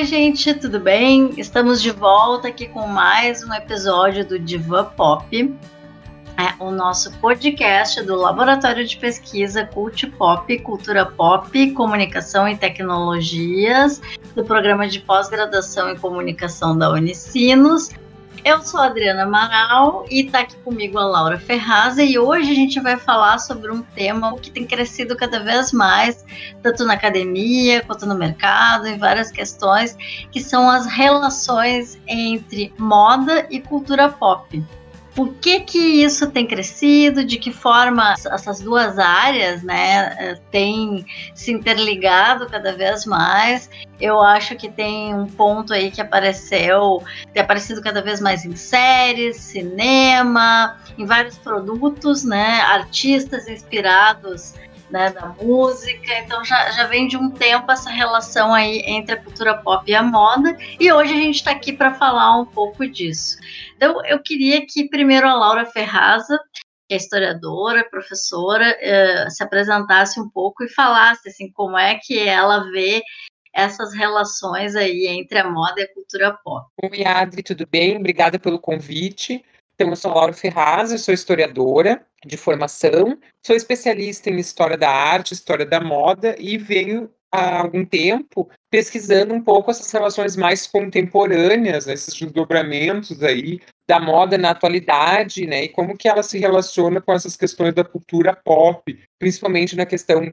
Oi, gente, tudo bem? Estamos de volta aqui com mais um episódio do Diva Pop, é o nosso podcast do Laboratório de Pesquisa Cult Pop, Cultura Pop, Comunicação e Tecnologias, do programa de pós-graduação em comunicação da Unicinos. Eu sou a Adriana Amaral e está aqui comigo a Laura Ferraza e hoje a gente vai falar sobre um tema que tem crescido cada vez mais, tanto na academia quanto no mercado, em várias questões, que são as relações entre moda e cultura pop por que que isso tem crescido, de que forma essas duas áreas, né, eh, têm se interligado cada vez mais. Eu acho que tem um ponto aí que apareceu, tem aparecido cada vez mais em séries, cinema, em vários produtos, né, artistas inspirados né, da música. Então já, já vem de um tempo essa relação aí entre a cultura pop e a moda. E hoje a gente está aqui para falar um pouco disso. Então eu queria que primeiro a Laura Ferraza, que é historiadora, professora, eh, se apresentasse um pouco e falasse assim como é que ela vê essas relações aí entre a moda e a cultura pop. Oi, Adri, tudo bem? Obrigada pelo convite. Então, eu sou Laura Ferraz, eu sou historiadora de formação, sou especialista em história da arte, história da moda e venho há algum tempo pesquisando um pouco essas relações mais contemporâneas, esses desdobramentos aí da moda na atualidade, né, e como que ela se relaciona com essas questões da cultura pop, principalmente na questão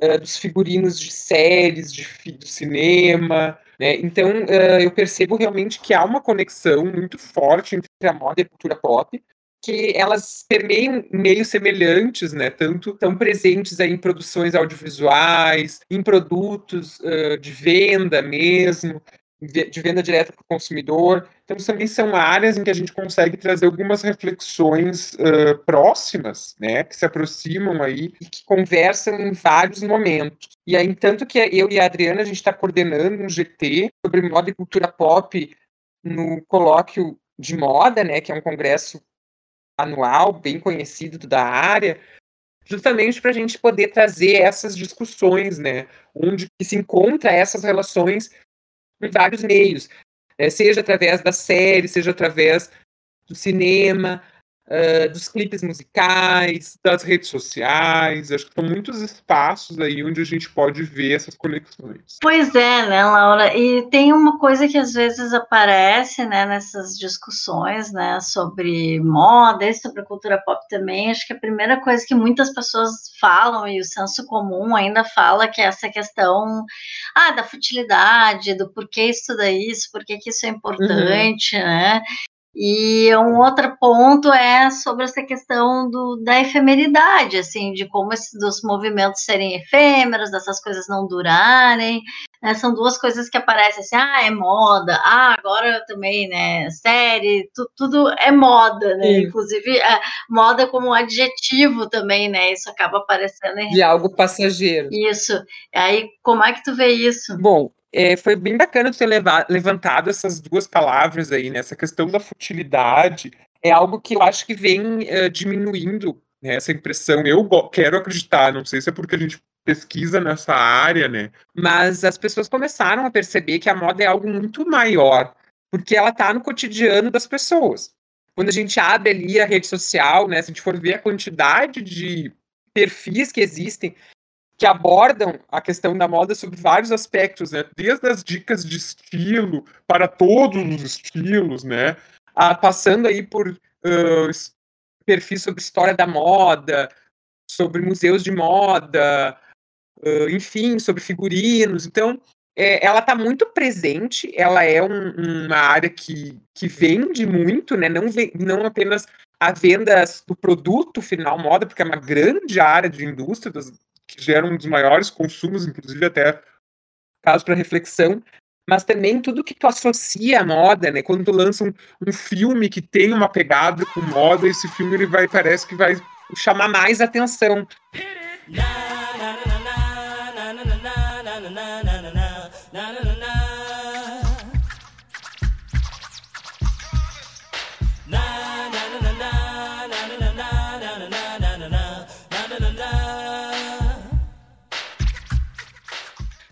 uh, dos figurinos de séries, de, do cinema, né? Então, uh, eu percebo realmente que há uma conexão muito forte entre a moda e a cultura pop, que elas permeiam meios semelhantes, né? Tanto estão presentes aí em produções audiovisuais, em produtos uh, de venda mesmo, de venda direta para o consumidor. Então, também são áreas em que a gente consegue trazer algumas reflexões uh, próximas, né, que se aproximam aí e que conversam em vários momentos. E aí, tanto que eu e a Adriana, a gente está coordenando um GT sobre moda e cultura pop no colóquio de moda, né, que é um congresso anual bem conhecido da área, justamente para a gente poder trazer essas discussões, né, onde se encontra essas relações em vários meios, né? seja através da série, seja através do cinema, uh, dos clipes musicais, das redes sociais. Acho que são muitos espaços aí onde a gente pode ver essas conexões. Pois é, né, Laura? E tem uma coisa que às vezes aparece, né, nessas discussões, né, sobre moda e sobre cultura pop também. Acho que a primeira coisa que muitas pessoas falam e o senso comum ainda fala que é essa questão ah, da futilidade, do porquê estudar isso, por que isso é uhum. importante, uhum. né? E um outro ponto é sobre essa questão do, da efemeridade, assim, de como esses dos movimentos serem efêmeros, dessas coisas não durarem. Né? São duas coisas que aparecem assim, ah, é moda, ah, agora também, né, série, tu, tudo é moda, né? Sim. Inclusive, é, moda como um adjetivo também, né? Isso acaba aparecendo. Em... De algo passageiro. Isso. Aí, como é que tu vê isso? Bom, é, foi bem bacana ter levantado essas duas palavras aí, né? Essa questão da futilidade é algo que eu acho que vem uh, diminuindo né, essa impressão. Eu quero acreditar, não sei se é porque a gente pesquisa nessa área, né? Mas as pessoas começaram a perceber que a moda é algo muito maior, porque ela está no cotidiano das pessoas. Quando a gente abre ali a rede social, né? Se a gente for ver a quantidade de perfis que existem que abordam a questão da moda sobre vários aspectos, né? Desde as dicas de estilo para todos os estilos, né? A, passando aí por uh, perfis sobre história da moda, sobre museus de moda, uh, enfim, sobre figurinos. Então, é, ela está muito presente, ela é um, uma área que, que vende muito, né? Não, vem, não apenas a venda do produto final moda, porque é uma grande área de indústria das, que geram um dos maiores consumos, inclusive até caso para reflexão, mas também tudo que tu associa à moda, né? Quando tu lança um, um, filme que tem uma pegada com moda, esse filme ele vai parece que vai chamar mais atenção.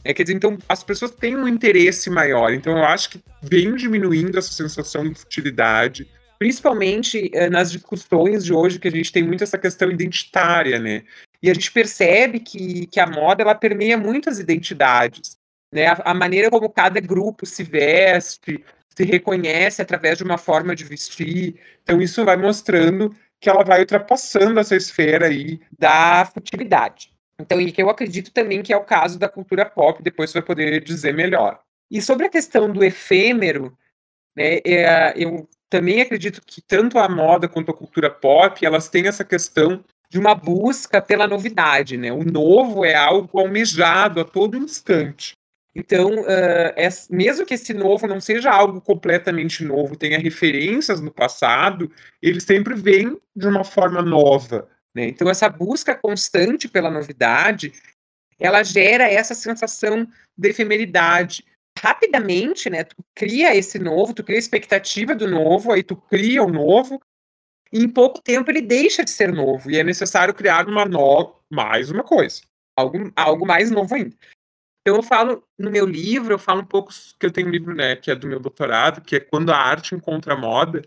É, quer dizer, então as pessoas têm um interesse maior. Então eu acho que vem diminuindo essa sensação de futilidade, principalmente eh, nas discussões de hoje, que a gente tem muito essa questão identitária, né? E a gente percebe que, que a moda ela permeia muitas identidades. Né? A, a maneira como cada grupo se veste, se reconhece através de uma forma de vestir. Então, isso vai mostrando que ela vai ultrapassando essa esfera aí da futilidade. Então, e que eu acredito também que é o caso da cultura pop, depois você vai poder dizer melhor. E sobre a questão do efêmero, né, é, eu também acredito que tanto a moda quanto a cultura pop, elas têm essa questão de uma busca pela novidade, né? O novo é algo almejado a todo instante. Então, uh, é, mesmo que esse novo não seja algo completamente novo, tenha referências no passado, ele sempre vem de uma forma nova. Né? Então, essa busca constante pela novidade, ela gera essa sensação de efemeridade. Rapidamente, né, tu cria esse novo, tu cria a expectativa do novo, aí tu cria o novo, e em pouco tempo ele deixa de ser novo, e é necessário criar uma nova, mais uma coisa, algo, algo mais novo ainda. Então eu falo no meu livro, eu falo um pouco que eu tenho um livro, né, que é do meu doutorado, que é quando a arte encontra a moda.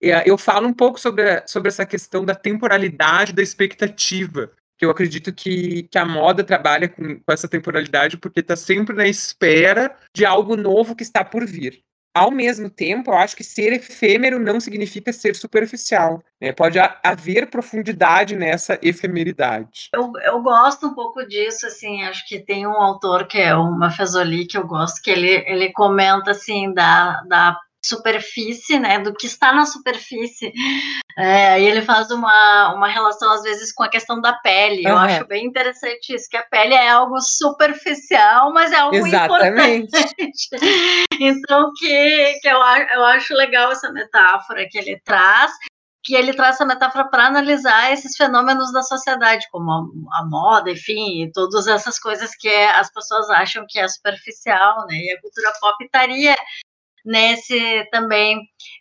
Eu falo um pouco sobre, sobre essa questão da temporalidade da expectativa, que eu acredito que, que a moda trabalha com, com essa temporalidade porque está sempre na espera de algo novo que está por vir ao mesmo tempo, eu acho que ser efêmero não significa ser superficial. Né? Pode haver profundidade nessa efemeridade. Eu, eu gosto um pouco disso, assim, acho que tem um autor que é o Mafezoli, que eu gosto, que ele, ele comenta, assim, da, da superfície, né, do que está na superfície. É, e ele faz uma, uma relação, às vezes, com a questão da pele. Uhum. Eu acho bem interessante isso, que a pele é algo superficial, mas é algo Exatamente. importante. então, que, que eu, eu acho legal essa metáfora que ele traz, que ele traz essa metáfora para analisar esses fenômenos da sociedade, como a, a, moda, enfim, todas essas coisas que as pessoas acham que é superficial, né? E a cultura pop estaria nesse também.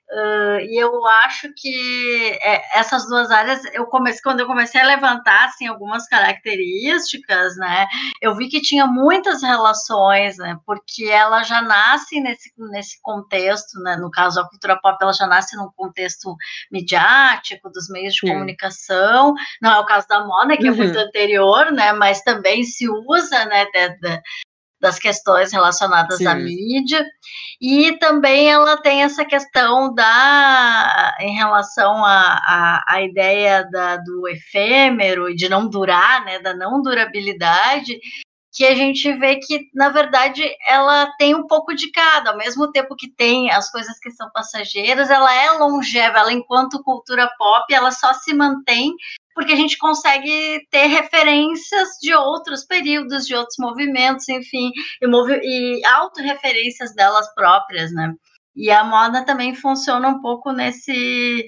Uh, e eu acho que é, essas duas áreas, eu comecei, quando eu comecei a levantar assim, algumas características, né, eu vi que tinha muitas relações, né, porque ela já nasce nesse, nesse contexto, né, no caso a cultura pop, ela já nasce num contexto midiático, dos meios de Sim. comunicação, não é o caso da moda, que uhum. é muito anterior, né, mas também se usa, né, de, de, das questões relacionadas Sim. à mídia, e também ela tem essa questão da em relação à, à, ideia da, do efêmero e de não durar, né, da não durabilidade, que a gente vê que, na verdade, ela tem um pouco de cada, ao mesmo tempo que tem as coisas que são passageiras, ela é longeva, ela, enquanto cultura pop, ela só se mantém porque a gente consegue ter referências de outros períodos, de outros movimentos, enfim, e, movi e autorreferências delas próprias, né? E a moda também funciona um pouco nesse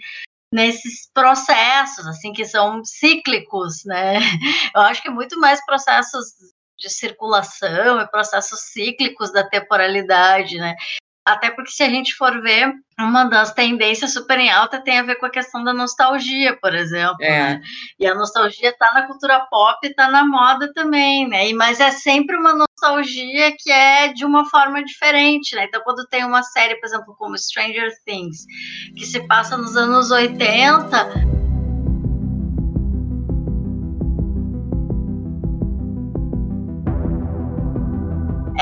nesses processos, assim, que são cíclicos, né? Eu acho que é muito mais processos de circulação e processos cíclicos da temporalidade, né? Até porque se a gente for ver, uma das tendências super em alta tem a ver com a questão da nostalgia, por exemplo. É. Né? E a nostalgia está na cultura pop está na moda também, né? E, mas é sempre uma nostalgia que é de uma forma diferente, né? Então, quando tem uma série, por exemplo, como Stranger Things, que se passa nos anos 80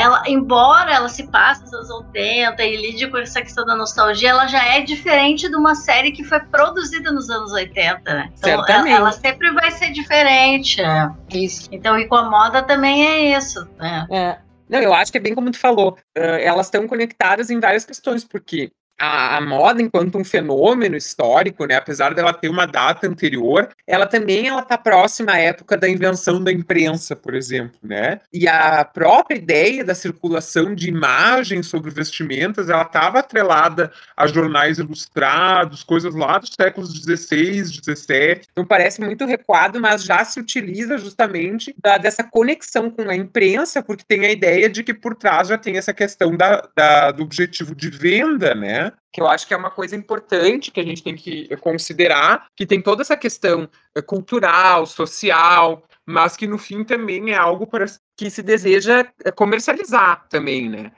ela, embora ela se passe nos anos 80 e lide com essa questão da nostalgia, ela já é diferente de uma série que foi produzida nos anos 80, né? Então ela, ela, sempre vai ser diferente. Né? Isso. Então, e com a moda também é isso. Né? É. Não, eu acho que é bem como tu falou. Uh, elas estão conectadas em várias questões, porque a, a, moda enquanto um fenômeno histórico, né, apesar dela ter uma data anterior, ela também ela está próxima à época da invenção da imprensa, por exemplo, né? E a própria ideia da circulação de imagens sobre vestimentas, ela estava atrelada a jornais ilustrados, coisas lá dos séculos XVI, XVII. Então parece muito recuado, mas já se utiliza justamente da, dessa conexão com a imprensa, porque tem a ideia de que por trás já tem essa questão da, da do objetivo de venda, né? Que eu acho que é uma coisa importante que a gente tem que considerar, que tem toda essa questão eh, cultural, social, mas que no fim também é algo para que se deseja eh, comercializar também, né?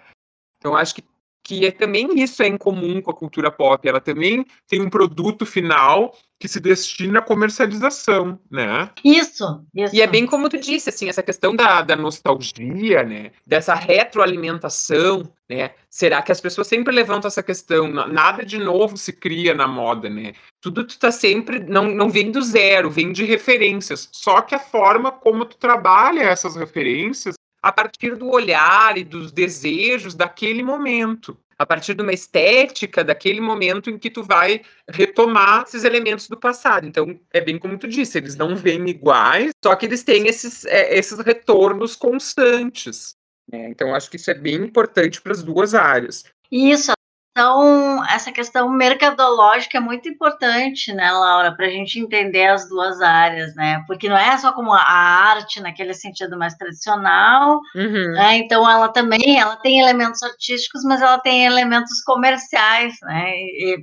Então acho que que é, também isso é em comum com a cultura pop. Ela também tem um produto final que se destina à comercialização, né? Isso, isso. E é bem como tu disse, assim, essa questão da, da nostalgia, né? Dessa retroalimentação, né? Será que as pessoas sempre levantam essa questão? Nada de novo se cria na moda, né? Tudo tu tá sempre, não, não vem do zero, vem de referências. Só que a forma como tu trabalha essas referências a partir do olhar e dos desejos daquele momento, a partir de uma estética daquele momento em que tu vai retomar esses elementos do passado. Então, é bem como tu disse, eles não vêm iguais, só que eles têm esses, é, esses retornos constantes. Né? Então, acho que isso é bem importante para as duas áreas. Isso, então, essa questão mercadológica é muito importante, né, Laura, para a gente entender as duas áreas, né? Porque não é só como a arte naquele sentido mais tradicional, uhum. né? Então, ela também ela tem elementos artísticos, mas ela tem elementos comerciais, né?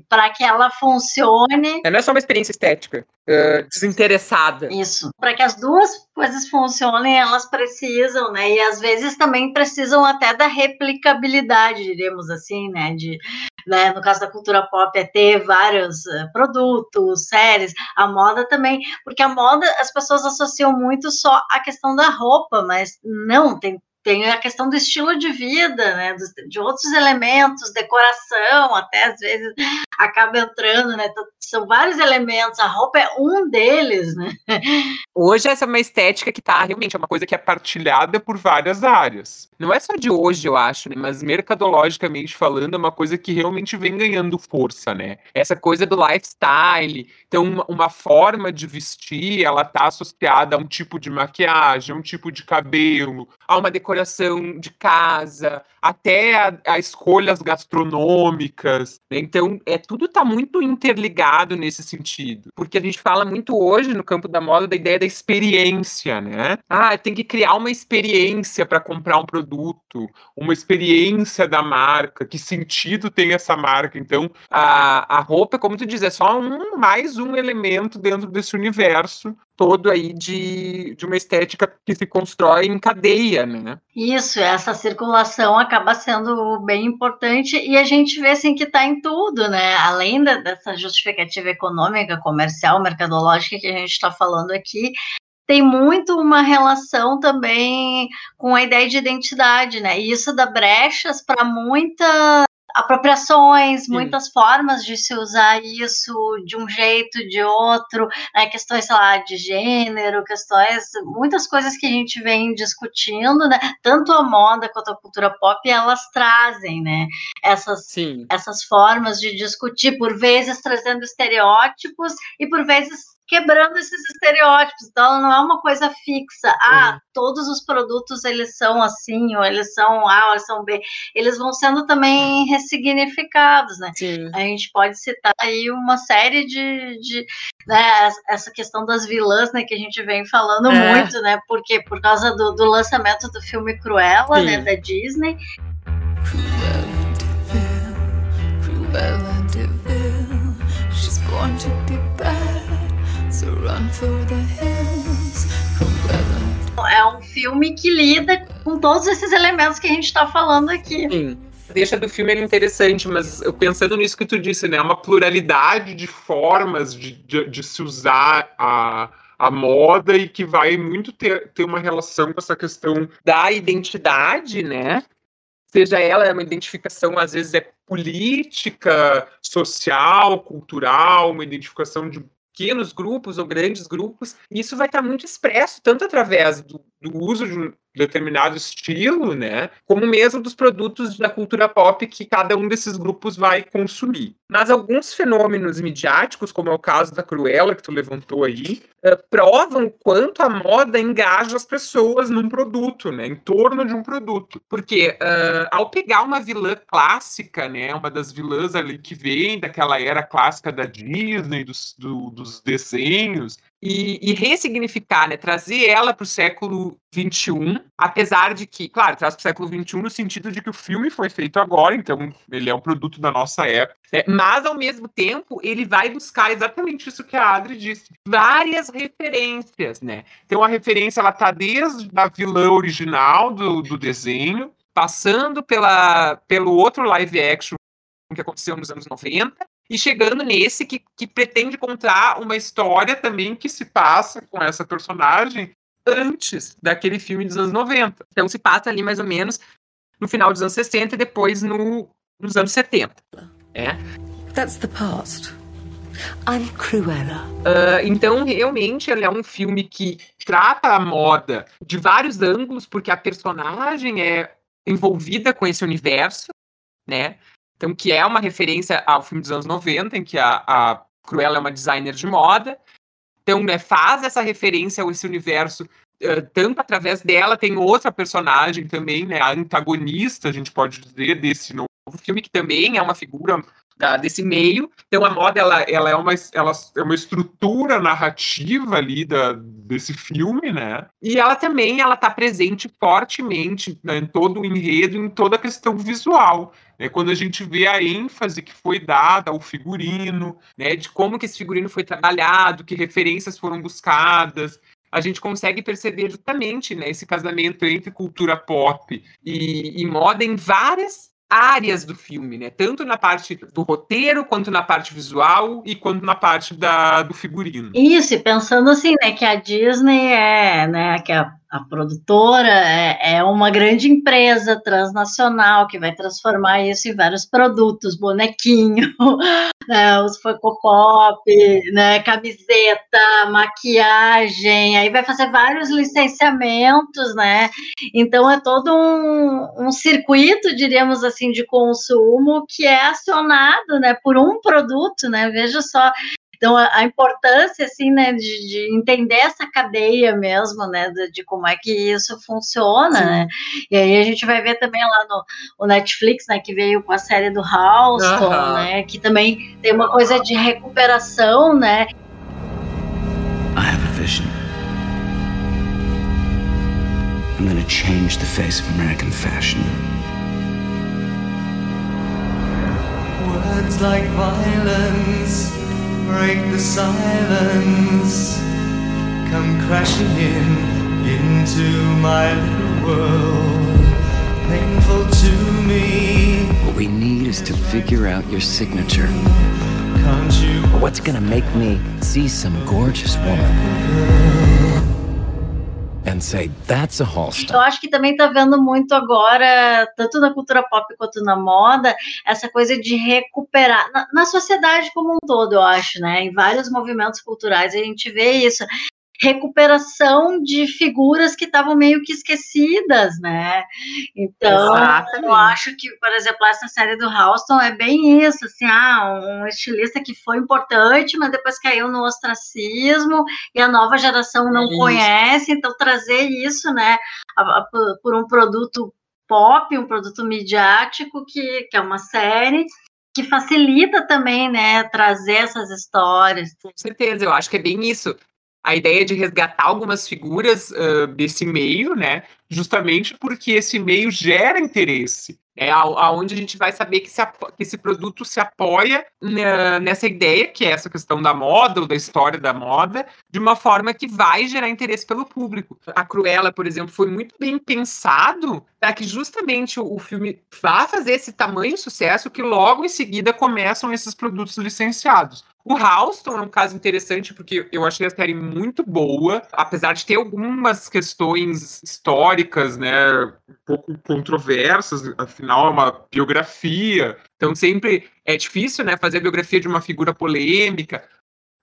Para que ela funcione. É, não é só uma experiência estética. Uh, desinteressada. Isso. Para que as duas coisas funcionem, elas precisam, né? E às vezes também precisam até da replicabilidade, diríamos assim, né? De, né? No caso da cultura pop, é ter vários uh, produtos, séries, a moda também, porque a moda as pessoas associam muito só a questão da roupa, mas não, tem tem a questão do estilo de vida, né, de outros elementos, decoração, até às vezes acaba entrando, né, são vários elementos, a roupa é um deles, né. Hoje essa é uma estética que tá, realmente, é uma coisa que é partilhada por várias áreas. Não é só de hoje, eu acho, né, mas mercadologicamente falando, é uma coisa que realmente vem ganhando força, né, essa coisa do lifestyle, então uma, uma forma de vestir, ela tá associada a um tipo de maquiagem, a um tipo de cabelo, a uma decoração de casa, até a, a escolhas gastronômicas. Né? Então, é tudo está muito interligado nesse sentido. Porque a gente fala muito hoje no campo da moda da ideia da experiência, né? Ah, tem que criar uma experiência para comprar um produto, uma experiência da marca, que sentido tem essa marca. Então, a, a roupa, como tu diz, é só um mais um elemento dentro desse universo todo aí de, de uma estética que se constrói em cadeia, né? Isso, essa circulação acaba sendo bem importante e a gente vê assim que está em tudo, né? Além da, dessa justificativa econômica, comercial, mercadológica que a gente está falando aqui, tem muito uma relação também com a ideia de identidade, né? E isso dá brechas para muita apropriações, Sim. muitas formas de se usar isso de um jeito, de outro, né, questões, sei lá, de gênero, questões, muitas coisas que a gente vem discutindo, né, tanto a moda quanto a cultura pop, elas trazem, né, essas, essas formas de discutir, por vezes trazendo estereótipos e por vezes quebrando esses estereótipos. Então, ela não é uma coisa fixa. Ah, uhum. todos os produtos eles são assim, ou eles são A, ou eles são B. Eles vão sendo também ressignificados, né? Sim. A gente pode citar aí uma série de, de né, essa questão das vilãs, né, que a gente vem falando é. muito, né? Porque por causa do, do lançamento do filme Cruella, né, Sim. né, da Disney. Cruella Deville, Cruella Deville, she's born to. É um filme que lida com todos esses elementos que a gente está falando aqui. Sim. Deixa do filme é interessante, mas eu pensando nisso que tu disse, né? Uma pluralidade de formas de, de, de se usar a, a moda e que vai muito ter, ter uma relação com essa questão da identidade, né? Seja ela uma identificação, às vezes é política, social, cultural, uma identificação de pequenos grupos ou grandes grupos, isso vai estar muito expresso, tanto através do, do uso de um determinado estilo, né, como mesmo dos produtos da cultura pop que cada um desses grupos vai consumir. Mas alguns fenômenos midiáticos, como é o caso da Cruella que tu levantou aí, uh, provam quanto a moda engaja as pessoas num produto, né, em torno de um produto. Porque uh, ao pegar uma vilã clássica, né, uma das vilãs ali que vem daquela era clássica da Disney, dos, do, dos desenhos, e, e ressignificar, né, trazer ela para o século XXI, apesar de que, claro, traz para o século XXI no sentido de que o filme foi feito agora, então ele é um produto da nossa época, né, mas ao mesmo tempo ele vai buscar exatamente isso que a Adri disse, várias referências, né? Então a referência ela tá desde a vilã original do, do desenho, passando pela, pelo outro live action que aconteceu nos anos 90, e chegando nesse que, que pretende contar uma história também que se passa com essa personagem antes daquele filme dos anos 90. Então se passa ali mais ou menos no final dos anos 60 e depois no, nos anos 70. É. That's the past. I'm Cruella. Uh, então, realmente, ele é um filme que trata a moda de vários ângulos, porque a personagem é envolvida com esse universo, né? Então, que é uma referência ao filme dos anos 90, em que a, a Cruella é uma designer de moda. Então, né, faz essa referência a esse universo, uh, tanto através dela, tem outra personagem também, né, a antagonista, a gente pode dizer, desse novo filme, que também é uma figura da, desse meio. Então a moda ela, ela, é uma, ela é uma estrutura narrativa ali da, desse filme, né? E ela também ela está presente fortemente né, em todo o enredo, em toda a questão visual. Né? Quando a gente vê a ênfase que foi dada ao figurino, né? de como que esse figurino foi trabalhado, que referências foram buscadas, a gente consegue perceber justamente né, esse casamento entre cultura pop e, e moda em várias áreas do filme, né? Tanto na parte do roteiro, quanto na parte visual e quanto na parte da, do figurino. Isso, e pensando assim, né, que a Disney é, né, que a a produtora é, é, uma grande empresa transnacional que vai transformar isso em vários produtos, bonequinho, né, os Photocop, né, camiseta, maquiagem, aí vai fazer vários licenciamentos, né? Então é todo um, um circuito, diríamos assim, de consumo que é acionado, né, por um produto, né? Veja só, então, a, a importância, assim, né, de, de, entender essa cadeia mesmo, né, de, de, como é que isso funciona, Sim. né, e aí a gente vai ver também lá no o Netflix, né, que veio com a série do Houston, uh -huh. né, que também tem uma coisa de recuperação, né. I have a vision. I'm gonna change the face of American fashion. Words like violence break the silence. Come crashing in into my little world. Painful to me. What we need is to figure out your signature. Can't you? What's gonna make me see some gorgeous woman? And say that's a Holstein. Eu acho que também está vendo muito agora, tanto na cultura pop quanto na moda, essa coisa de recuperar na, na sociedade como um todo, eu acho, né? Em vários movimentos culturais a gente vê isso recuperação de figuras que estavam meio que esquecidas, né? Então, Exatamente. eu acho que, por exemplo, essa série do Houston é bem isso, assim, ah, um estilista que foi importante, mas depois caiu no ostracismo e a nova geração não é conhece, então trazer isso, né, por um produto pop, um produto midiático que, que é uma série que facilita também, né, trazer essas histórias. Com certeza, eu acho que é bem isso a ideia de resgatar algumas figuras uh, desse meio, né? Justamente porque esse meio gera interesse. É aonde a gente vai saber que, se, que esse produto se apoia na, nessa ideia, que é essa questão da moda ou da história da moda, de uma forma que vai gerar interesse pelo público. A Cruella, por exemplo, foi muito bem pensado para que justamente o, o filme vá fazer esse tamanho sucesso que logo em seguida começam esses produtos licenciados. O Houston é um caso interessante porque eu achei a série muito boa, apesar de ter algumas questões históricas, né, um pouco controversas, afinal é uma biografia, então sempre é difícil, né, fazer a biografia de uma figura polêmica,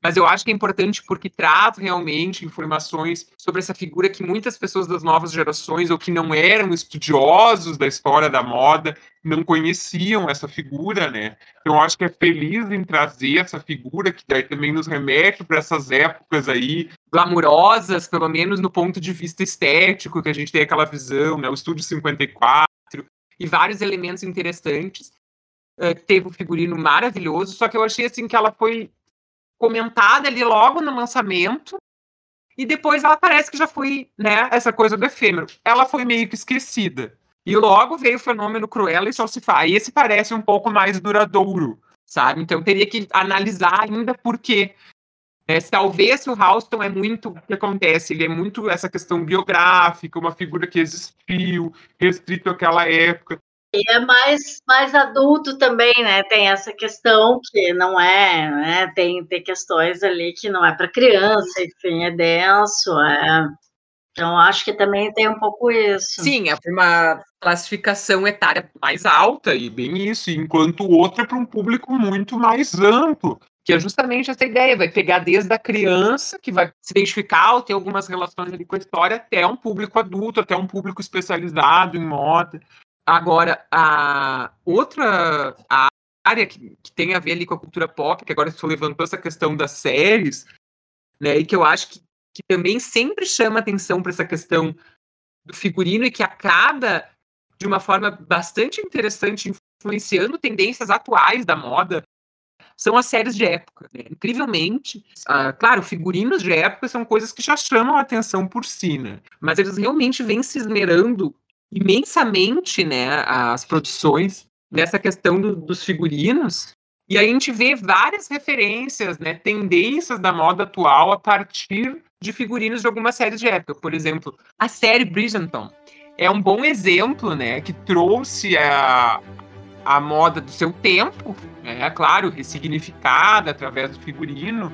mas eu acho que é importante porque traz realmente informações sobre essa figura que muitas pessoas das novas gerações ou que não eram estudiosos da história da moda não conheciam essa figura, né? Então acho que é feliz em trazer essa figura que daí também nos remete para essas épocas aí glamurosas, pelo menos no ponto de vista estético, que a gente tem aquela visão, né? O Estúdio 54 e vários elementos interessantes. Uh, teve um figurino maravilhoso, só que eu achei assim que ela foi comentada ali logo no lançamento, e depois ela parece que já foi, né, essa coisa do efêmero. Ela foi meio que esquecida. E logo veio o fenômeno Cruella e Salsify. E esse parece um pouco mais duradouro, sabe? Então teria que analisar ainda por quê. É, talvez o Houston é muito o que acontece, ele é muito essa questão biográfica, uma figura que existiu, restrito àquela época. E é mais, mais adulto também, né? Tem essa questão que não é, né? Tem, tem questões ali que não é para criança, enfim, é denso, é. Então, acho que também tem um pouco isso. Sim, é uma classificação etária mais alta, e bem isso, enquanto o outro é para um público muito mais amplo, que é justamente essa ideia, vai pegar desde a criança, que vai se identificar ou ter algumas relações ali com a história, até um público adulto, até um público especializado em moda. Agora, a outra área que, que, tem a ver ali com a cultura pop, que agora estou levando toda essa questão das séries, né, e que eu acho que, que também sempre chama atenção para essa questão do figurino e que acaba de uma forma bastante interessante influenciando tendências atuais da moda, são as séries de época. Né? Incrivelmente, uh, claro, figurinos de época são coisas que já chamam a atenção por si, né? mas eles realmente vêm se esmerando imensamente né, as produções nessa questão do, dos figurinos. E a gente vê várias referências, né, tendências da moda atual a partir de figurinos de algumas séries de época. Por exemplo, a série Bridgerton é um bom exemplo, né, que trouxe a, a moda do seu tempo, né, claro, ressignificada através do figurino,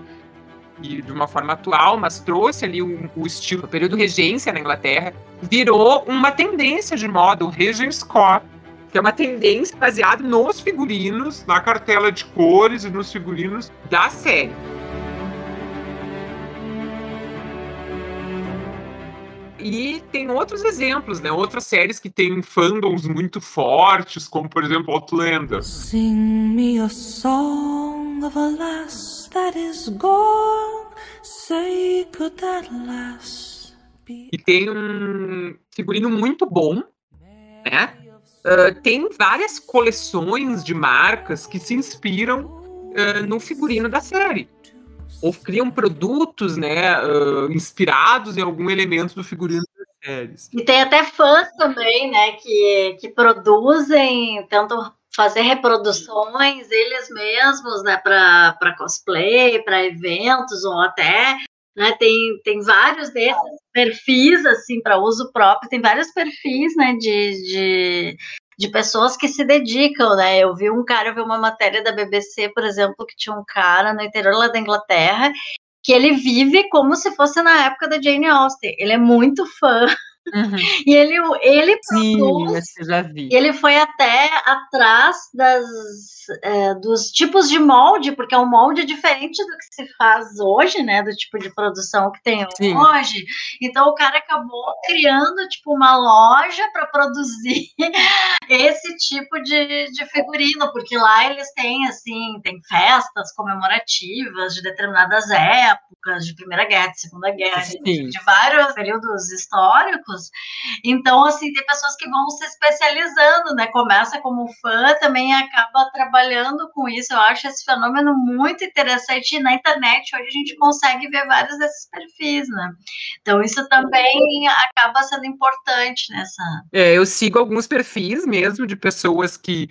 e de uma forma atual, mas trouxe ali o, o estilo, o período regência na Inglaterra, virou uma tendência de moda, o Regent Scott, que é uma tendência baseada nos figurinos, na cartela de cores e nos figurinos da série. E tem outros exemplos, né? Outras séries que têm fandoms muito fortes, como por exemplo Outlander. Sing me a song of a lass that is gone, say could that lass be... E tem um figurino muito bom, né? Uh, tem várias coleções de marcas que se inspiram uh, no figurino da série ou criam produtos, né, uh, inspirados em algum elemento do figurino das séries. E tem até fãs também, né, que, que produzem, tentam fazer reproduções eles mesmos, né, para cosplay, para eventos ou até né, tem, tem vários desses perfis assim para uso próprio, tem vários perfis, né, de, de de pessoas que se dedicam, né? Eu vi um cara, eu vi uma matéria da BBC, por exemplo, que tinha um cara no interior lá da Inglaterra que ele vive como se fosse na época da Jane Austen. Ele é muito fã Uhum. E ele, ele produz, Sim, já vi. ele foi até atrás das, é, dos tipos de molde, porque é um molde diferente do que se faz hoje, né? Do tipo de produção que tem Sim. hoje. Então o cara acabou criando tipo uma loja para produzir esse tipo de, de figurino, porque lá eles têm assim, tem festas comemorativas de determinadas épocas, de Primeira Guerra, de Segunda Guerra, de, de vários períodos históricos então, assim, tem pessoas que vão se especializando, né? Começa como fã, também acaba trabalhando com isso. Eu acho esse fenômeno muito interessante. E na internet, hoje a gente consegue ver vários desses perfis, né? Então, isso também acaba sendo importante nessa. É, eu sigo alguns perfis mesmo de pessoas que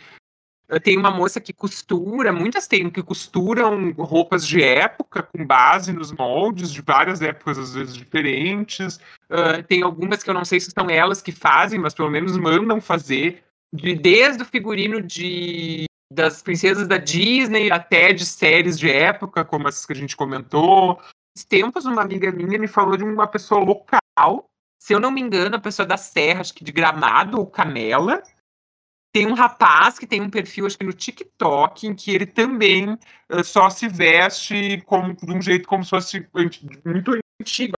tem uma moça que costura, muitas tem que costuram roupas de época com base nos moldes de várias épocas, às vezes diferentes. Uh, tem algumas que eu não sei se são elas que fazem, mas pelo menos mandam fazer. De, desde o figurino de das princesas da Disney até de séries de época, como essas que a gente comentou. Há tempos, uma amiga minha me falou de uma pessoa local, se eu não me engano, a pessoa da Serra, acho que de Gramado ou Canela, tem um rapaz que tem um perfil, acho que no TikTok, em que ele também uh, só se veste como, de um jeito como se fosse muito antigo.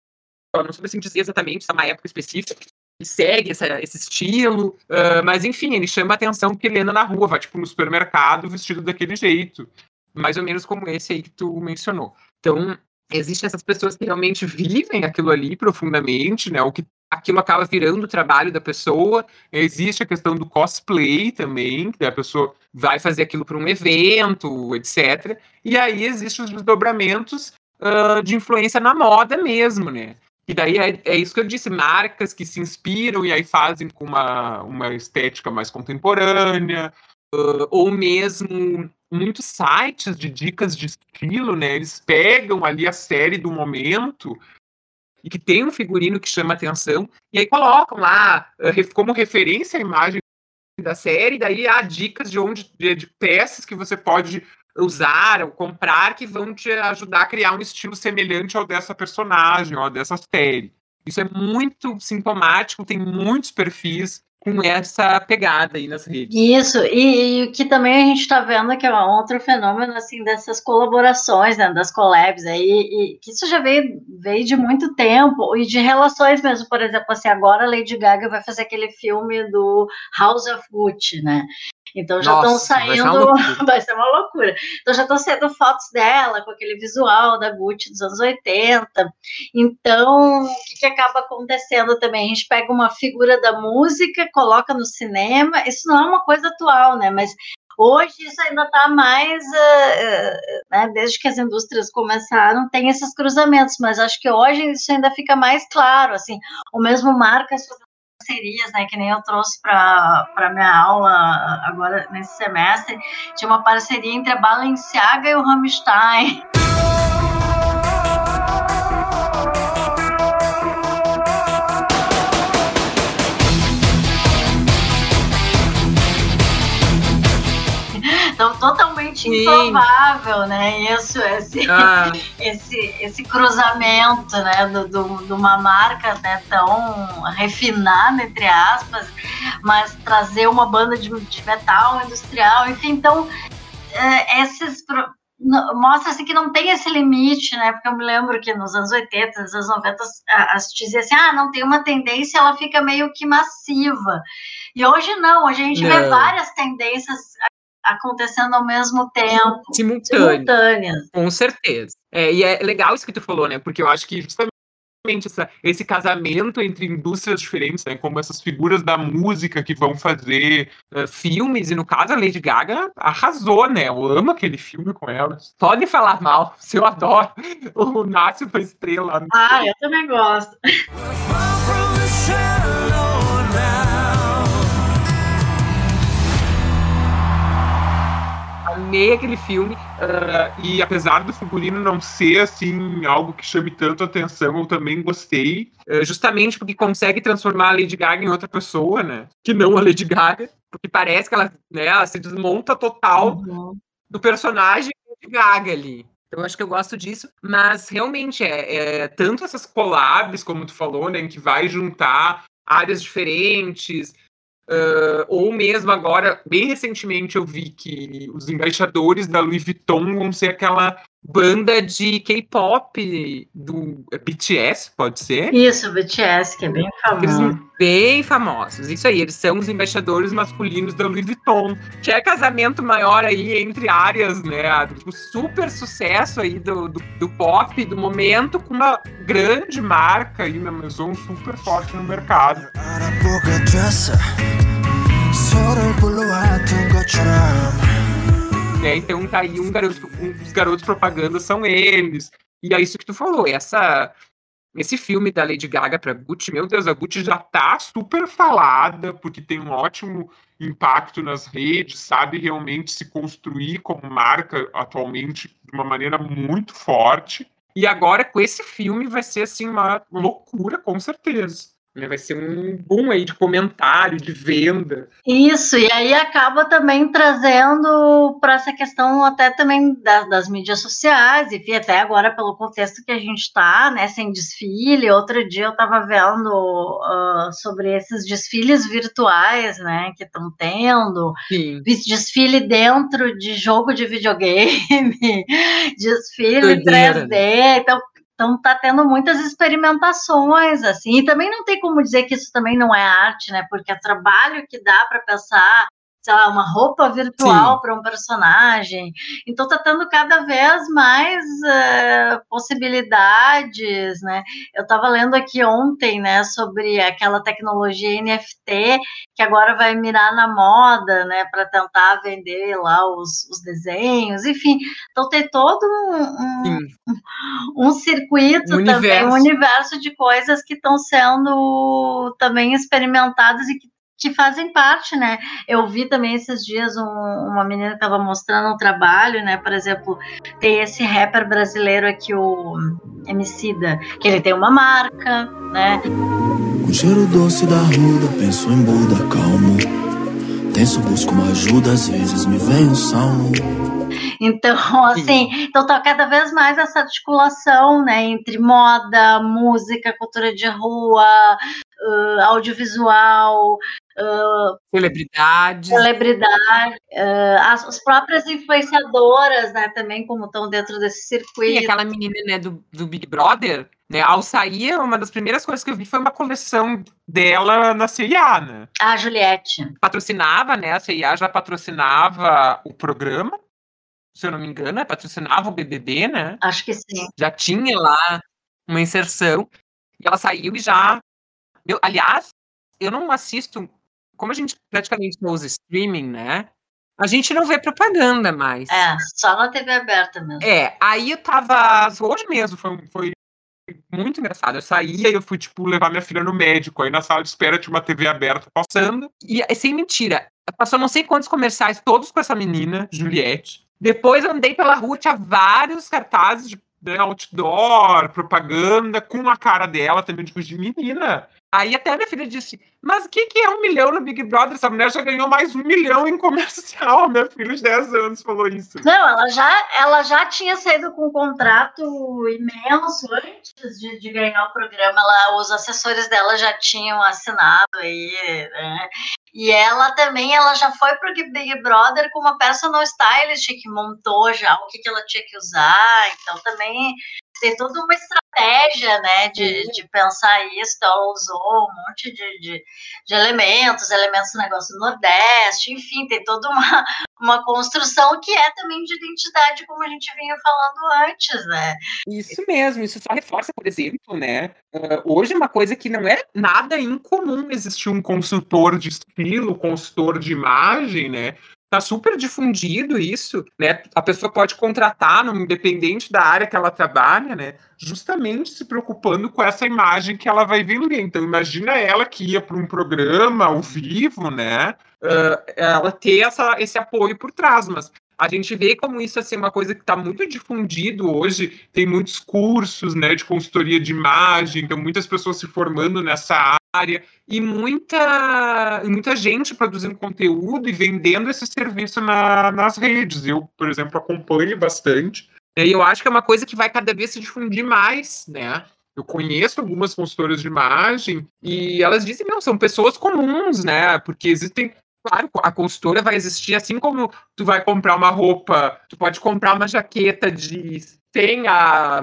Eu não sei assim dizer exatamente se é uma época específica. Ele segue essa, esse estilo, uh, mas enfim, ele chama a atenção porque ele anda na rua, vai tipo no supermercado vestido daquele jeito. Mais ou menos como esse aí que tu mencionou. Então, existem essas pessoas que realmente vivem aquilo ali profundamente, né? O que aquilo acaba virando o trabalho da pessoa. Existe a questão do cosplay também, que a pessoa vai fazer aquilo para um evento, etc. E aí existem os desdobramentos uh, de influência na moda mesmo, né? E daí é, é, isso que eu disse, marcas que se inspiram e aí fazem com uma, uma estética mais contemporânea, uh, ou mesmo muitos sites de dicas de estilo, né? Eles pegam ali a série do momento e que tem um figurino que chama atenção, e aí colocam lá uh, como referência a imagem da série, daí há dicas de onde de, de peças que você pode usar ou comprar que vão te ajudar a criar um estilo semelhante ao dessa personagem ou dessa série. Isso é muito sintomático, tem muitos perfis com essa pegada aí nas redes. Isso, e, o que também a gente está vendo que é outro fenômeno assim dessas colaborações, né, das collabs aí, e, que isso já veio, veio de muito tempo, e de relações mesmo, por exemplo, assim, agora a Lady Gaga vai fazer aquele filme do House of Gucci, né, então já estão saindo. Vai ser, uma loucura. Então já estão saindo fotos dela com aquele visual da Gucci dos anos 80. Então, o que, que, acaba acontecendo também? A gente pega uma figura da música, coloca no cinema. Isso não é uma coisa atual, né? Mas Hoje isso ainda está mais, uh, né, desde que as indústrias começaram, tem esses cruzamentos, mas acho que hoje isso ainda fica mais claro, assim, o mesmo marcas fazendo parcerias, né, que nem eu trouxe para minha aula agora nesse semestre, tinha uma parceria entre a Balenciaga e o Rammstein. Improvável, né? Isso, esse, ah. esse, esse cruzamento, né? Do, do, de uma marca né, tão refinada, entre aspas, mas trazer uma banda de, de metal industrial, enfim, então, é, esses mostra assim que não tem esse limite, né? Porque eu me lembro que nos anos 80, nos anos 90, a, a dizia assim: ah, não tem uma tendência, ela fica meio que massiva. E hoje não, hoje a gente não. vê várias tendências acontecendo ao mesmo tempo. Simultâneas. Com certeza. É, e é legal isso que tu falou, né? Porque eu acho que justamente essa, esse casamento entre indústrias diferentes, né, como essas figuras da música que vão fazer uh, filmes, e no caso a Lady Gaga arrasou, né? Eu amo aquele filme com ela. Pode falar mal, se eu adoro o Nasce uma Estrela. Ah, eu também gosto. Amei aquele filme. Uh, e apesar do figurino não ser assim algo que chame tanto atenção, eu também gostei. Uh, justamente porque consegue transformar a Lady Gaga em outra pessoa, né? Que não a Lady Gaga. Porque parece que ela, né, ela se desmonta total uhum. do personagem Lady Gaga ali. Eu acho que eu gosto disso, mas realmente é, é, tanto essas collabs, como tu falou, né, em que vai juntar áreas diferentes, Uh, ou mesmo agora, bem recentemente, eu vi que os embaixadores da Louis Vuitton vão ser aquela banda de K-pop do BTS, pode ser? Isso, BTS, que é bem famoso. bem famosos, isso aí, eles são os embaixadores masculinos da Louis Vuitton, que é casamento maior aí entre áreas, né, o super sucesso aí do, do, do pop do momento, com uma grande marca aí na Maison super forte no mercado. É, então tá aí um garoto, um dos garotos propaganda são eles. E é isso que tu falou, essa esse filme da Lady Gaga para Gucci, meu Deus, a Gucci já tá super falada, porque tem um ótimo impacto nas redes, sabe realmente se construir como marca atualmente de uma maneira muito forte. E agora com esse filme vai ser assim uma loucura, com certeza. Né? Vai ser um boom aí de comentário, de venda. Isso, e aí acaba também trazendo para essa questão até também das, das, mídias sociais, enfim, até agora pelo contexto que a gente está, né, sem desfile. Outro dia eu estava vendo uh, sobre esses desfiles virtuais, né, que estão tendo, Sim. desfile dentro de jogo de videogame, desfile Doideira, 3D, né? então então tá tendo muitas experimentações assim, e também não tem como dizer que isso também não é arte, né? Porque é trabalho que dá para pensar sei lá, uma roupa virtual para um personagem. Então tá tendo cada vez mais uh, possibilidades, né? Eu estava lendo aqui ontem, né, sobre aquela tecnologia NFT que agora vai mirar na moda, né, para tentar vender lá os, os, desenhos, enfim. Então tem todo um, um, um circuito um também, um universo de coisas que estão sendo também experimentadas e que que fazem parte, né? Eu vi também esses dias um, uma menina que estava mostrando um trabalho, né? Por exemplo, tem esse rapper brasileiro aqui, o Emicida, que ele tem uma marca, né? Com cheiro doce da ruda, penso em Buda, calmo. Tenso, busco uma ajuda, às vezes me vem um salmo. Então, assim, então tá cada vez mais essa articulação, né, entre moda, música, cultura de rua, uh, audiovisual, uh, celebridade, celebridade, uh, as, as, próprias influenciadoras, né, também como estão dentro desse circuito. E aquela menina, né, do, do Big Brother, né, ao sair, uma das primeiras coisas que eu vi foi uma coleção dela na CIA, né? A Juliette. Patrocinava, né, a CIA já patrocinava o programa, se eu não me engano, patrocinava o BBB, né? Acho que sim. Já tinha lá uma inserção, e ela saiu e já eu, aliás, eu não assisto, como a gente praticamente não usa streaming, né? A gente não vê propaganda mais. É, só na TV aberta mesmo. É, aí eu tava. Hoje mesmo foi, foi muito engraçado. Eu saía e eu fui, tipo, levar minha filha no médico. Aí na sala de espera tinha uma TV aberta passando. E é sem mentira. Passou não sei quantos comerciais, todos com essa menina, Juliette. Depois andei pela rua, tinha vários cartazes de né, outdoor, propaganda, com a cara dela também, tipo, de menina. Aí até minha filha disse: Mas o que, que é um milhão no Big Brother? Essa mulher já ganhou mais um milhão em comercial. Minha filha de 10 anos falou isso. Não, ela já, ela já tinha saído com um contrato imenso antes de, de ganhar o programa. Ela, os assessores dela já tinham assinado aí, né? E ela também, ela já foi pro Big Brother com uma personal stylist que montou já o que, que ela tinha que usar. Então também tem toda uma estratégia, né, de, de pensar isso. Então, ela usou um monte de, de, de, elementos, elementos do negócio do Nordeste, enfim, tem toda uma, uma construção que é também de identidade, como a gente vinha falando antes, né? Isso mesmo, isso só reforça, por exemplo, né? Hoje é uma coisa que não é nada incomum existir um consultor de estilo, consultor de imagem, né? Tá super difundido isso, né? A pessoa pode contratar, independente da área que ela trabalha, né? Justamente se preocupando com essa imagem que ela vai vender. Então, imagina ela que ia para um programa ao vivo, né? Uh, ela ter essa, esse apoio por trás, mas a gente vê como isso assim, é uma coisa que está muito difundido hoje. Tem muitos cursos né, de consultoria de imagem, então muitas pessoas se formando nessa área e muita, muita gente produzindo conteúdo e vendendo esse serviço na, nas redes. Eu, por exemplo, acompanho bastante. E eu acho que é uma coisa que vai cada vez se difundir mais, né? Eu conheço algumas consultoras de imagem e elas dizem, não, são pessoas comuns, né? Porque existem Claro, a consultora vai existir, assim como tu vai comprar uma roupa, tu pode comprar uma jaqueta de 100 a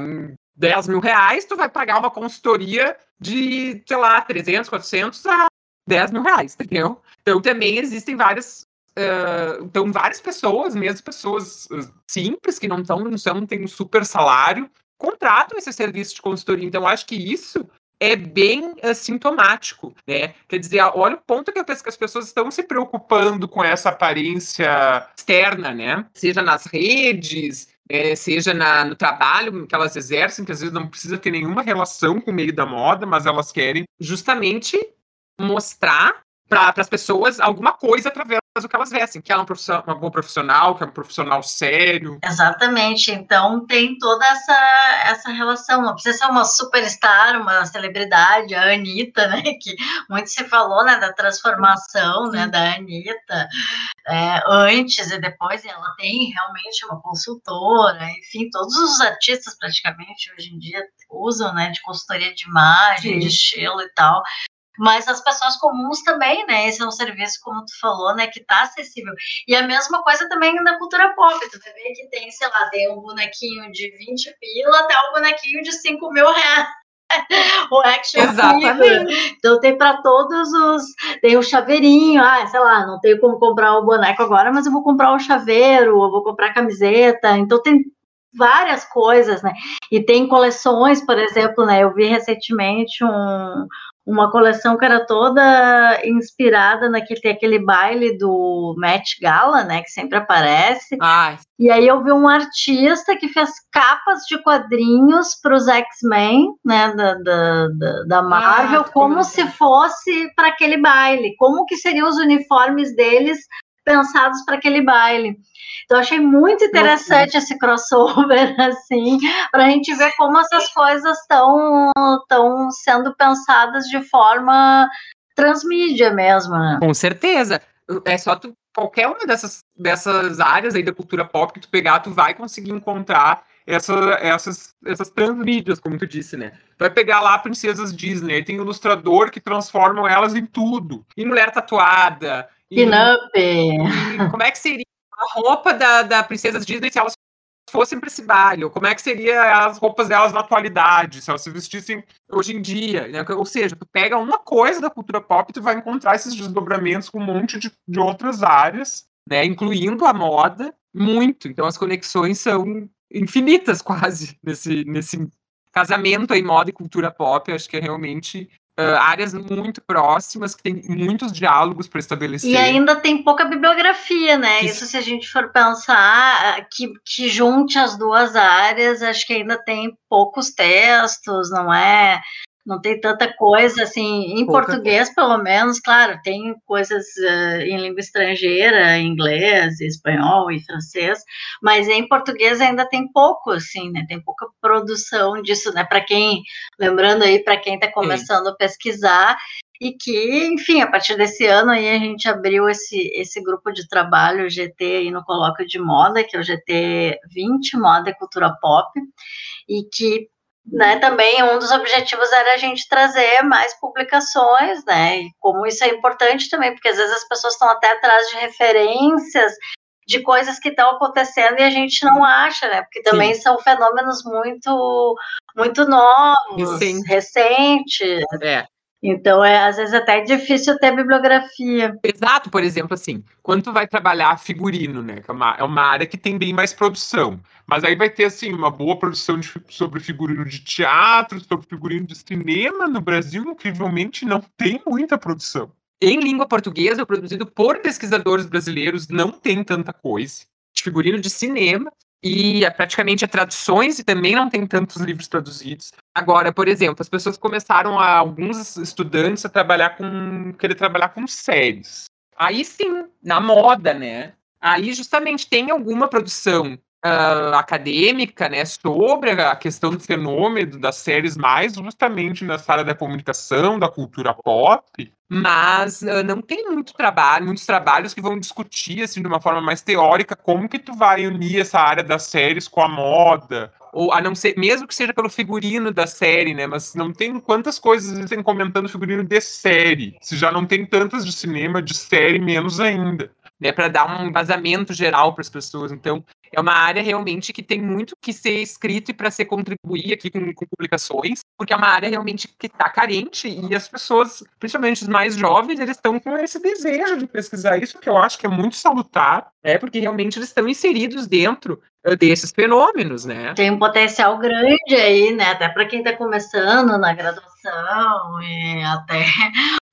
10 mil reais, tu vai pagar uma consultoria de, sei lá, 300, 400 a 10 mil reais, entendeu? Então também existem várias Uh, então, várias pessoas, mesmo pessoas simples, que não estão, não são, tem um super salário, contratam esse serviço de consultoria. Então, acho que isso é bem uh, sintomático, né? Quer dizer, olha o ponto que as pessoas estão se preocupando com essa aparência externa, né? Seja nas redes, é, seja na, no trabalho que elas exercem, que às vezes não precisa ter nenhuma relação com o meio da moda, mas elas querem justamente mostrar para as pessoas alguma coisa através do que elas vestem, que ela é uma, uma boa profissional, que é um profissional sério. Exatamente. Então tem toda essa, essa relação. Não precisa ser uma superstar, uma celebridade, a Anitta, né? Que muito se falou né, da transformação né, da Anitta é, antes e depois. E ela tem realmente uma consultora, enfim, todos os artistas praticamente hoje em dia usam né, de consultoria de imagem, Sim. de estilo e tal mas as pessoas comuns também, né? Esse é um serviço, como tu falou, né? Que tá acessível. E a mesma coisa também na cultura pop. Tu vê que tem, sei lá, tem um bonequinho de 20 pila até um bonequinho de 5 mil reais. o action Exatamente. figure. Então tem para todos os. Tem o chaveirinho, ah, sei lá, não tenho como comprar o boneco agora, mas eu vou comprar o chaveiro, eu vou comprar a camiseta. Então tem várias coisas, né? E tem coleções, por exemplo, né? Eu vi recentemente um, uma coleção que era toda inspirada naquele tem aquele baile do Met Gala, né, que sempre aparece. Ai. E aí eu vi um artista que fez capas de quadrinhos para os X-Men, né, da, da, da Marvel, ah, como se fosse para aquele baile, como que seriam os uniformes deles pensados para aquele baile. Então, achei muito interessante Nossa. esse crossover, assim, para a gente ver como essas coisas estão tão sendo pensadas de forma transmídia mesmo. Né? Com certeza. É só tu, qualquer uma dessas, dessas áreas aí da cultura pop que tu pegar, tu vai conseguir encontrar essa, essas, essas transmídias, como tu disse, né? Vai pegar lá princesas Disney, tem ilustrador que transformam elas em tudo. E mulher tatuada. Pin-up. Como é que seria a roupa da, da princesa Disney se elas fossem para esse baile? Como é que seria as roupas delas na atualidade, se elas se vestissem hoje em dia? Né? Ou seja, tu pega uma coisa da cultura pop e tu vai encontrar esses desdobramentos com um monte de, de outras áreas, né? incluindo a moda, muito. Então as conexões são infinitas quase nesse, nesse casamento aí moda e cultura pop. Eu acho que é realmente Uh, áreas muito próximas, que tem muitos diálogos para estabelecer. E ainda tem pouca bibliografia, né? Isso, Isso se a gente for pensar que, que junte as duas áreas, acho que ainda tem poucos textos, não é? Não tem tanta coisa assim, em Pouca português, coisa. pelo menos, claro, tem coisas uh, em língua estrangeira, inglês, espanhol e francês, mas em português ainda tem pouco, assim, né? Tem pouca produção disso, né? Para quem, lembrando aí, para quem está começando Sim. a pesquisar, e que, enfim, a partir desse ano aí a gente abriu esse, esse grupo de trabalho, o GT aí no Colóquio de Moda, que é o GT 20 Moda e Cultura Pop, e que né, também um dos objetivos era a gente trazer mais publicações, né, e como isso é importante também, porque às vezes as pessoas estão até atrás de referências de coisas que estão acontecendo e a gente não acha, né, porque também Sim. são fenômenos muito, muito novos, Sim. recentes. É. Então, é, às vezes até é difícil ter bibliografia. Exato, por exemplo, assim, quando tu vai trabalhar figurino, né? Que é uma, é uma área que tem bem mais produção. Mas aí vai ter, assim, uma boa produção de, sobre figurino de teatro, sobre figurino de cinema. No Brasil, incrivelmente, não tem muita produção. Em língua portuguesa, produzido por pesquisadores brasileiros, não tem tanta coisa. De figurino de cinema, e é praticamente é traduções e também não tem tantos livros traduzidos. Agora, por exemplo, as pessoas começaram a alguns estudantes a trabalhar com querer trabalhar com séries. Aí sim, na moda, né? Aí justamente tem alguma produção uh, acadêmica, né, sobre a questão do fenômeno das séries mais justamente nessa área da comunicação, da cultura pop, mas uh, não tem muito trabalho, muitos trabalhos que vão discutir assim de uma forma mais teórica como que tu vai unir essa área das séries com a moda, ou a não ser, mesmo que seja pelo figurino da série, né? Mas não tem quantas coisas existem comentando figurino de série. Se já não tem tantas de cinema, de série, menos ainda. Né, para dar um embasamento geral para as pessoas. Então, é uma área realmente que tem muito que ser escrito e para ser contribuir aqui com, com, publicações, porque é uma área realmente que está carente e as pessoas, principalmente os mais jovens, eles estão com esse desejo de pesquisar isso, que eu acho que é muito salutar, é porque realmente eles estão inseridos dentro uh, desses fenômenos, né? Tem um potencial grande aí, né? Até para quem está começando na graduação e até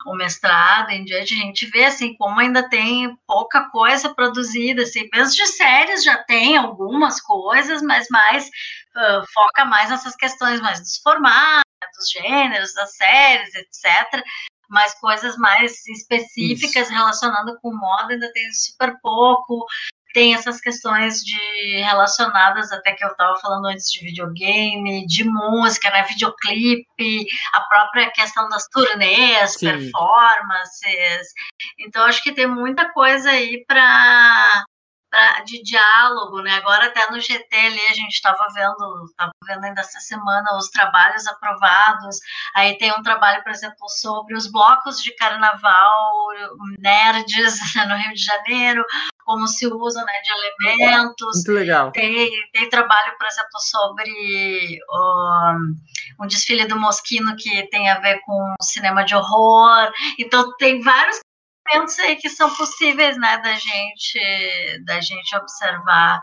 o mestrado em diante, a gente vê assim como ainda tem pouca coisa produzida, assim, mesmo de séries já tem algumas coisas, mas mais uh, foca mais nessas questões mais dos formatos, dos gêneros, das séries, etc. Mas coisas mais específicas Isso. relacionando com moda ainda tem super pouco tem essas questões de relacionadas até que eu estava falando antes de videogame, de música, né, videoclipe, a própria questão das turnês, Sim. performances. Então acho que tem muita coisa aí para de diálogo, né? Agora até no GT ali a gente estava vendo, estava vendo ainda essa semana os trabalhos aprovados. Aí tem um trabalho, por exemplo, sobre os blocos de carnaval nerds né, no Rio de Janeiro, como se usa, né, de elementos. Muito legal. Tem, tem trabalho, por exemplo, sobre um, um desfile do Moschino que tem a ver com cinema de horror. Então tem vários elementos aí que são possíveis, né, da gente, da gente observar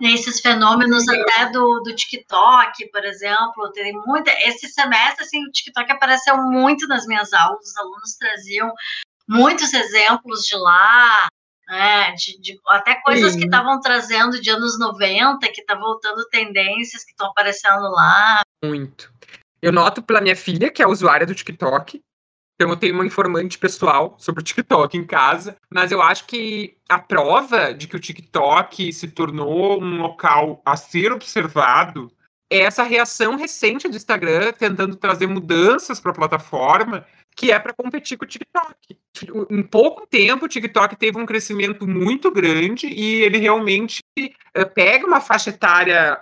esses fenômenos até do, do TikTok, por exemplo, tem muita. Esse semestre, assim, o TikTok apareceu muito nas minhas aulas, os alunos traziam muitos exemplos de lá, né, de, de, até coisas Sim. que estavam trazendo de anos 90, que tá voltando tendências que estão aparecendo lá. Muito. Eu noto pela minha filha, que é usuária do TikTok, então eu tenho uma informante pessoal sobre o TikTok em casa, mas eu acho que a prova de que o TikTok se tornou um local a ser observado é essa reação recente do Instagram tentando trazer mudanças para a plataforma, que é para competir com o TikTok. Em pouco tempo, o TikTok teve um crescimento muito grande e ele realmente eh, pega uma faixa etária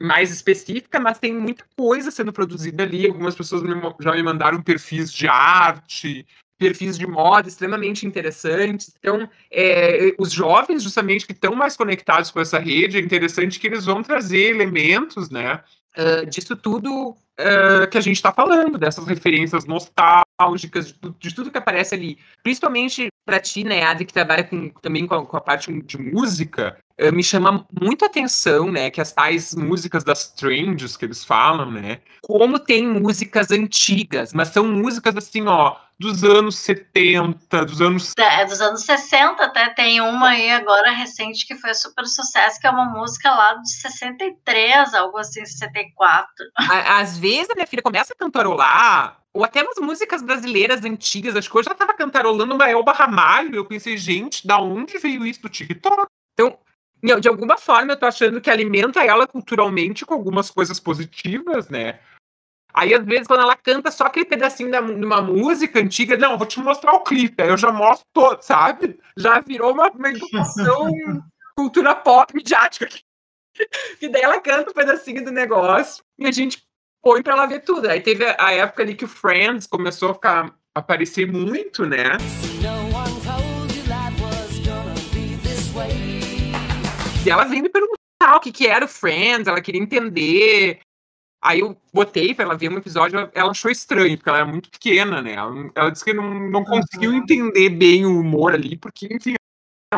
mais específica, mas tem muita coisa sendo produzida ali. Algumas pessoas já me mandaram perfis de arte, perfis de moda extremamente interessantes. Então, é, os jovens, justamente, que estão mais conectados com essa rede, é interessante que eles vão trazer elementos, né? Uh, disso tudo uh, que a gente está falando, dessas referências nostálgicas, de, de, tudo que aparece ali. Principalmente para ti, né, Adri, que trabalha com, também com a, com a parte de música, eh, me chama muito atenção, né, que as tais músicas das trends que eles falam, né, como tem músicas antigas, mas são músicas assim, ó, dos anos 70, dos anos... É, dos anos 60 até tem uma aí agora recente que foi super sucesso, que é uma música lá de 63, algo assim, 64. Às vezes a minha filha começa a cantarolar, ou até umas músicas brasileiras antigas, acho que eu já tava cantarolando uma Elba Ramalho, eu pensei, gente, da onde veio isso do TikTok? Então, de alguma forma eu tô achando que alimenta ela culturalmente com algumas coisas positivas, né? Aí, às vezes, quando ela canta só aquele pedacinho de uma música antiga, não, vou te mostrar o clipe, aí eu já mostro todo, sabe? Já virou uma, uma educação cultura pop midiática. E daí ela canta um pedacinho do negócio e a gente põe pra ela ver tudo. Aí teve a, época ali que o Friends começou a ficar, a aparecer muito, né? E ela veio me perguntar o que, que era o Friends, ela queria entender. Aí eu botei pra ela ver um episódio, ela achou estranho, porque ela era muito pequena, né? Ela, ela disse que não, não conseguiu entender bem o humor ali, porque, enfim,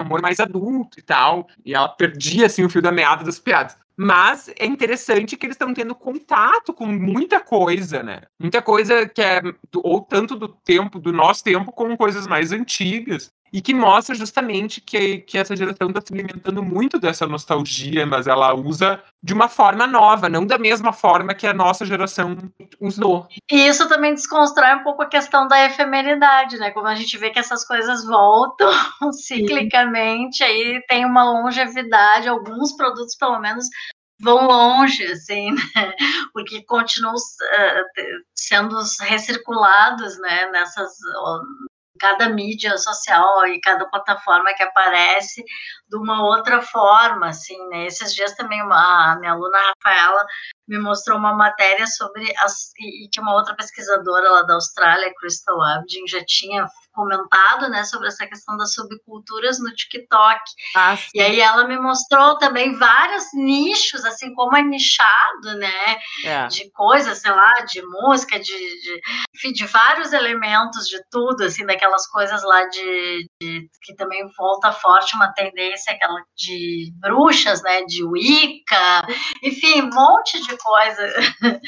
humor mais adulto e tal. E ela perdia, assim, o fio da meada das piadas. Mas é interessante que eles estão tendo contato com muita coisa, né? Muita coisa que é, ou tanto do tempo, do nosso tempo, como coisas mais antigas e que mostra justamente que, que essa geração está se alimentando muito dessa nostalgia, mas ela usa de uma forma nova, não da mesma forma que a nossa geração usou. E isso também desconstrói um pouco a questão da efemeridade, né? Como a gente vê que essas coisas voltam ciclicamente, aí tem uma longevidade, alguns produtos pelo menos vão longe, assim, né? porque continuam uh, sendo recirculados, né, nessas cada mídia social e cada plataforma que aparece de uma outra forma, assim, né? Esses dias também uma, a minha aluna Rafaela me mostrou uma matéria sobre as e que uma outra pesquisadora lá da Austrália, Crystal Abdin, já tinha comentado, né, sobre essa questão das subculturas no TikTok. Ah, e aí ela me mostrou também vários nichos, assim como é nichado, né, é. de coisas, sei lá, de música, de, de, de vários elementos de tudo, assim, daquelas coisas lá de, de que também volta forte uma tendência aquela de bruxas, né, de Wicca, enfim, um monte de coisa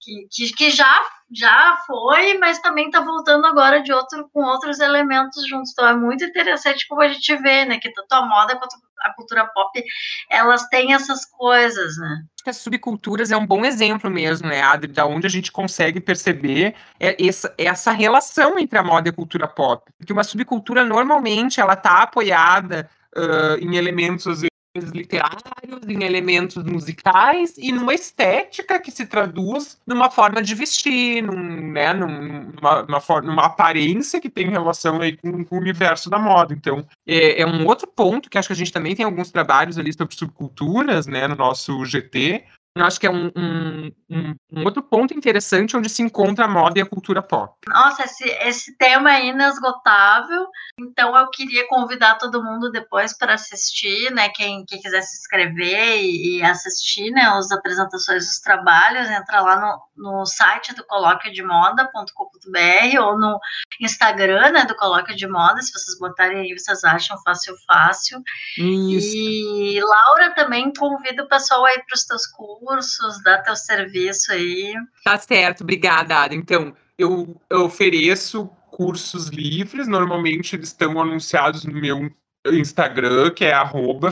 que, que, que já já foi, mas também está voltando agora de outro com outros elementos juntos. Então é muito interessante como a gente vê, né, que tanto a moda quanto a cultura pop, elas têm essas coisas, né? As subculturas é um bom exemplo mesmo, né, Adri, da onde a gente consegue perceber essa, essa relação entre a moda e a cultura pop. Porque uma subcultura normalmente ela está apoiada uh, em elementos às literários, em elementos musicais e numa estética que se traduz numa forma de vestir, num, né, numa, numa, numa aparência que tem relação aí com, com o universo da moda. Então, é, é, um outro ponto que acho que a gente também tem alguns trabalhos ali sobre subculturas, né, no nosso GT, eu acho que é um, um, um, um, outro ponto interessante onde se encontra a moda e a cultura pop. Nossa, esse, esse tema é inesgotável, então eu queria convidar todo mundo depois para assistir, né? Quem, quem quiser se inscrever e, e, assistir né, as apresentações dos trabalhos, entra lá no, no site do colóquio de moda.com.br ou no Instagram né, do colóquio de moda, se vocês botarem aí, vocês acham fácil, fácil. Isso. E Laura também convida o pessoal aí para os teus cursos cursos, dá teu serviço aí. Tá certo, obrigada, Ada. Então, eu, eu ofereço cursos livres, normalmente eles estão anunciados no meu Instagram, que é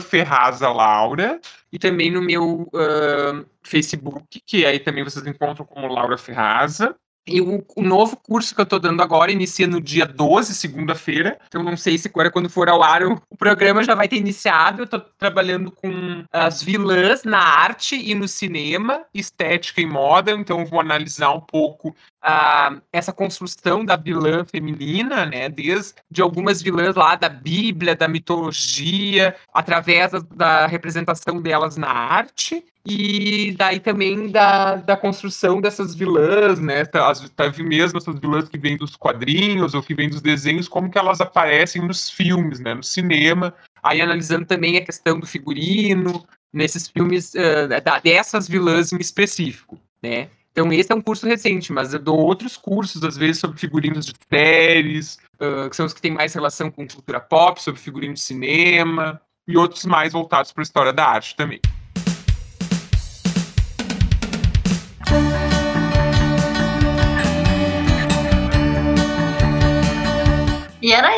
@ferrazalaura, e também no meu uh, Facebook, que aí também vocês encontram como Laura Ferraza. E o, o, novo curso que eu estou dando agora inicia no dia 12, segunda-feira. Então não sei se agora, quando for ao ar, o, o programa já vai ter iniciado. Eu estou trabalhando com as vilãs na arte e no cinema, estética e moda. Então vou analisar um pouco uh, essa construção da vilã feminina, né? Desde de algumas vilãs lá da Bíblia, da mitologia, através da, da representação delas na arte e daí também da, da construção dessas vilãs, né? Tá, tá mesmo essas vilãs que vêm dos quadrinhos ou que vêm dos desenhos, como que elas aparecem nos filmes, né? No cinema. Aí analisando também a questão do figurino, nesses filmes uh, dessas vilãs em específico, né? Então esse é um curso recente, mas eu dou outros cursos, às vezes, sobre figurinos de séries, uh, que são os que têm mais relação com cultura pop, sobre figurino de cinema, e outros mais voltados para a história da arte também.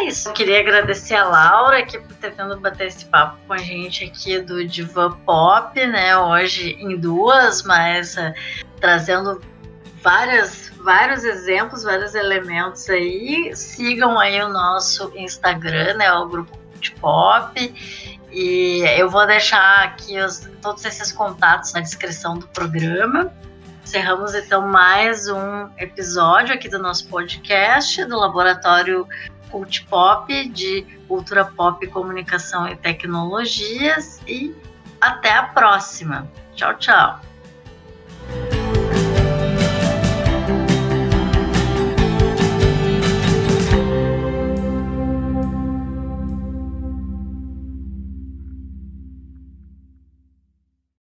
Isso. Eu queria agradecer a Laura aqui por ter vindo bater esse papo com a gente aqui do Diva Pop, né? Hoje em duas, mas uh, trazendo várias, vários exemplos, vários elementos aí. Sigam aí o nosso Instagram, né? O grupo de pop. E eu vou deixar aqui os, todos esses contatos na descrição do programa. Encerramos então mais um episódio aqui do nosso podcast do Laboratório cult pop, de cultura pop, comunicação e tecnologias. E até a próxima. Tchau, tchau.